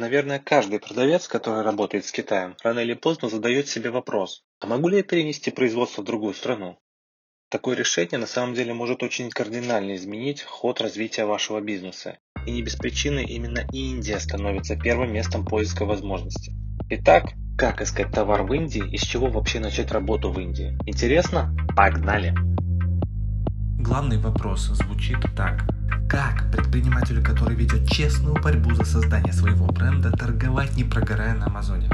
Наверное, каждый продавец, который работает с Китаем, рано или поздно задает себе вопрос, а могу ли я перенести производство в другую страну? Такое решение на самом деле может очень кардинально изменить ход развития вашего бизнеса. И не без причины именно Индия становится первым местом поиска возможностей. Итак, как искать товар в Индии и с чего вообще начать работу в Индии? Интересно? Погнали! Главный вопрос звучит так. Как предпринимателю, который ведет честную борьбу за создание своего бренда, торговать не прогорая на Амазоне?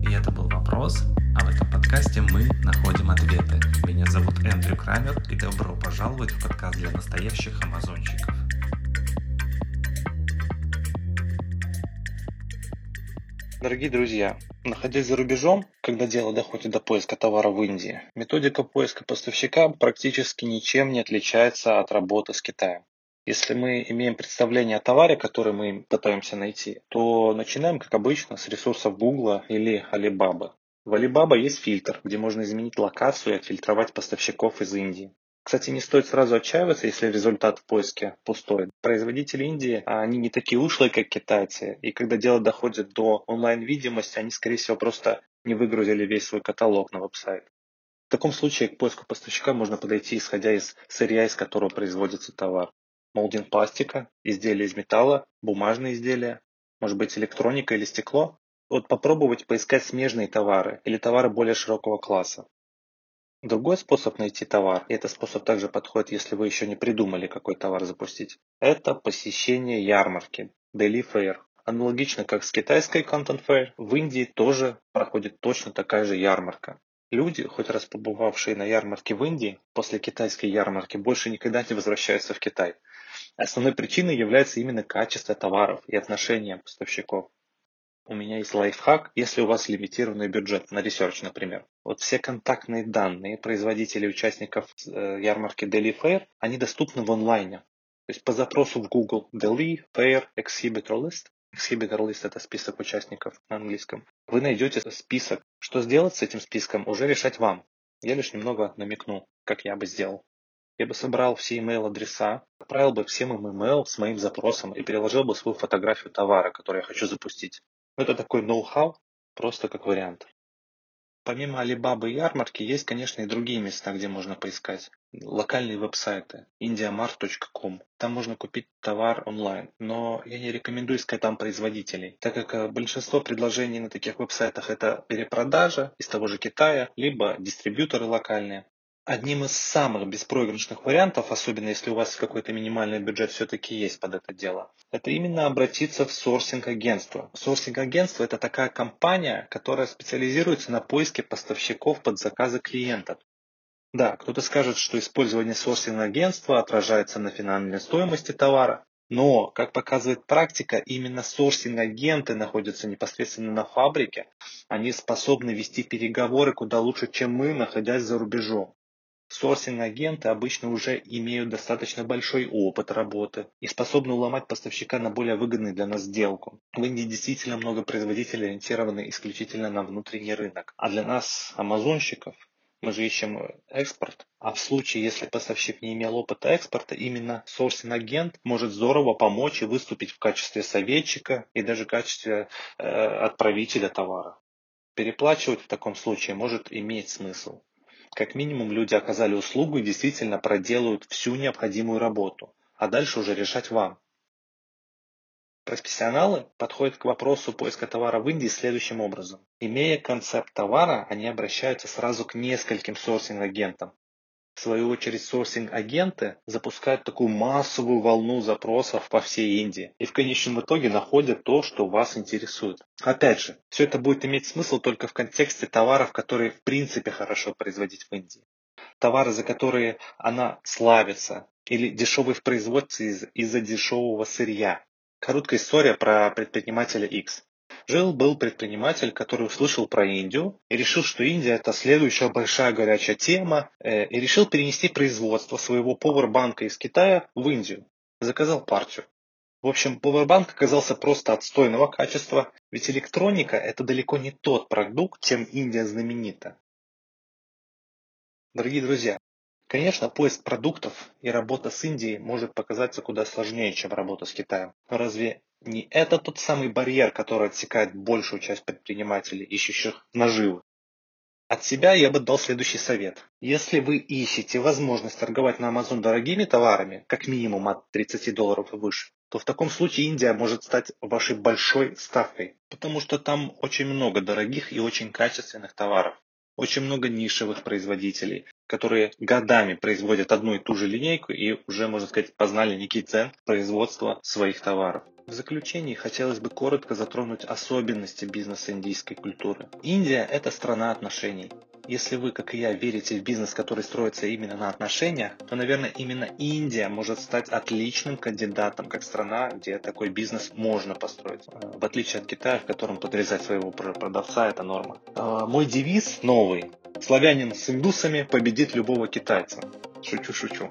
И это был вопрос, а в этом подкасте мы находим ответы. Меня зовут Эндрю Крамер и добро пожаловать в подкаст для настоящих амазонщиков. Дорогие друзья, находясь за рубежом, когда дело доходит до поиска товара в Индии, методика поиска поставщика практически ничем не отличается от работы с Китаем. Если мы имеем представление о товаре, который мы пытаемся найти, то начинаем, как обычно, с ресурсов Google или Alibaba. В Alibaba есть фильтр, где можно изменить локацию и отфильтровать поставщиков из Индии. Кстати, не стоит сразу отчаиваться, если результат в поиске пустой. Производители Индии, они не такие ушлые, как китайцы. И когда дело доходит до онлайн-видимости, они, скорее всего, просто не выгрузили весь свой каталог на веб-сайт. В таком случае к поиску поставщика можно подойти, исходя из сырья, из которого производится товар. Молдинг пластика, изделия из металла, бумажные изделия, может быть электроника или стекло. Вот попробовать поискать смежные товары или товары более широкого класса. Другой способ найти товар, и этот способ также подходит, если вы еще не придумали, какой товар запустить, это посещение ярмарки, Daily Fair. Аналогично как с китайской Content Fair, в Индии тоже проходит точно такая же ярмарка. Люди, хоть раз побывавшие на ярмарке в Индии, после китайской ярмарки больше никогда не возвращаются в Китай. Основной причиной является именно качество товаров и отношение поставщиков у меня есть лайфхак, если у вас лимитированный бюджет на research, например. Вот все контактные данные производителей участников э, ярмарки Delhi Fair, они доступны в онлайне. То есть по запросу в Google Delhi Fair Exhibitor List. Exhibitor List это список участников на английском. Вы найдете список. Что сделать с этим списком, уже решать вам. Я лишь немного намекну, как я бы сделал. Я бы собрал все email адреса, отправил бы всем им email с моим запросом и переложил бы свою фотографию товара, который я хочу запустить. Это такой ноу-хау, просто как вариант. Помимо Alibaba и ярмарки, есть, конечно, и другие места, где можно поискать. Локальные веб-сайты, indiamart.com. Там можно купить товар онлайн, но я не рекомендую искать там производителей, так как э, большинство предложений на таких веб-сайтах это перепродажа из того же Китая, либо дистрибьюторы локальные. Одним из самых беспроигрышных вариантов, особенно если у вас какой-то минимальный бюджет все-таки есть под это дело, это именно обратиться в сорсинг-агентство. Сорсинг-агентство – это такая компания, которая специализируется на поиске поставщиков под заказы клиентов. Да, кто-то скажет, что использование сорсинг-агентства отражается на финальной стоимости товара, но, как показывает практика, именно сорсинг-агенты находятся непосредственно на фабрике. Они способны вести переговоры куда лучше, чем мы, находясь за рубежом. Сорсинг-агенты обычно уже имеют достаточно большой опыт работы и способны уломать поставщика на более выгодную для нас сделку. В Индии действительно много производителей ориентированы исключительно на внутренний рынок. А для нас, амазонщиков, мы же ищем экспорт. А в случае, если поставщик не имел опыта экспорта, именно сорсинг-агент может здорово помочь и выступить в качестве советчика и даже в качестве э, отправителя товара. Переплачивать в таком случае может иметь смысл. Как минимум люди оказали услугу и действительно проделают всю необходимую работу, а дальше уже решать вам. Профессионалы подходят к вопросу поиска товара в Индии следующим образом. Имея концепт товара, они обращаются сразу к нескольким сорсинг-агентам, в свою очередь, сорсинг-агенты запускают такую массовую волну запросов по всей Индии и в конечном итоге находят то, что вас интересует. Опять же, все это будет иметь смысл только в контексте товаров, которые в принципе хорошо производить в Индии. Товары, за которые она славится, или дешевый в производстве из- из-за дешевого сырья. Короткая история про предпринимателя X. Жил-был предприниматель, который услышал про Индию и решил, что Индия это следующая большая горячая тема, э, и решил перенести производство своего повербанка из Китая в Индию. Заказал партию. В общем, повербанк оказался просто отстойного качества, ведь электроника это далеко не тот продукт, чем Индия знаменита. Дорогие друзья, конечно, поиск продуктов и работа с Индией может показаться куда сложнее, чем работа с Китаем. Но разве Не это тот самый барьер, который отсекает большую часть предпринимателей, ищущих наживы. От себя я бы дал следующий совет. Если вы ищете возможность торговать на Amazon дорогими товарами, как минимум от 30 долларов и выше, то в таком случае Индия может стать вашей большой ставкой, потому что там очень много дорогих и очень качественных товаров. Очень много нишевых производителей, которые годами производят одну и ту же линейку и уже, можно сказать, познали некий центр производства своих товаров. В заключении хотелось бы коротко затронуть особенности бизнеса индийской культуры. Индия – это страна отношений. Если вы, как и я, верите в бизнес, который строится именно на отношениях, то, наверное, именно Индия может стать отличным кандидатом, как страна, где такой бизнес можно построить. В отличие от Китая, в котором подрезать своего продавца – это норма. А, мой девиз новый. Славянин с индусами победит любого китайца. Шучу-шучу.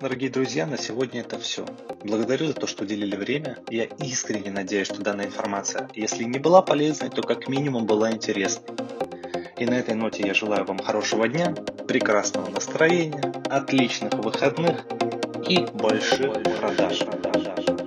Дорогие друзья, на сегодня это все. Благодарю за то, что уделили время. Я искренне надеюсь, что данная информация, если не была полезной, то как минимум была интересной. И на этой ноте я желаю вам хорошего дня, прекрасного настроения, отличных выходных и больших продаж. продаж.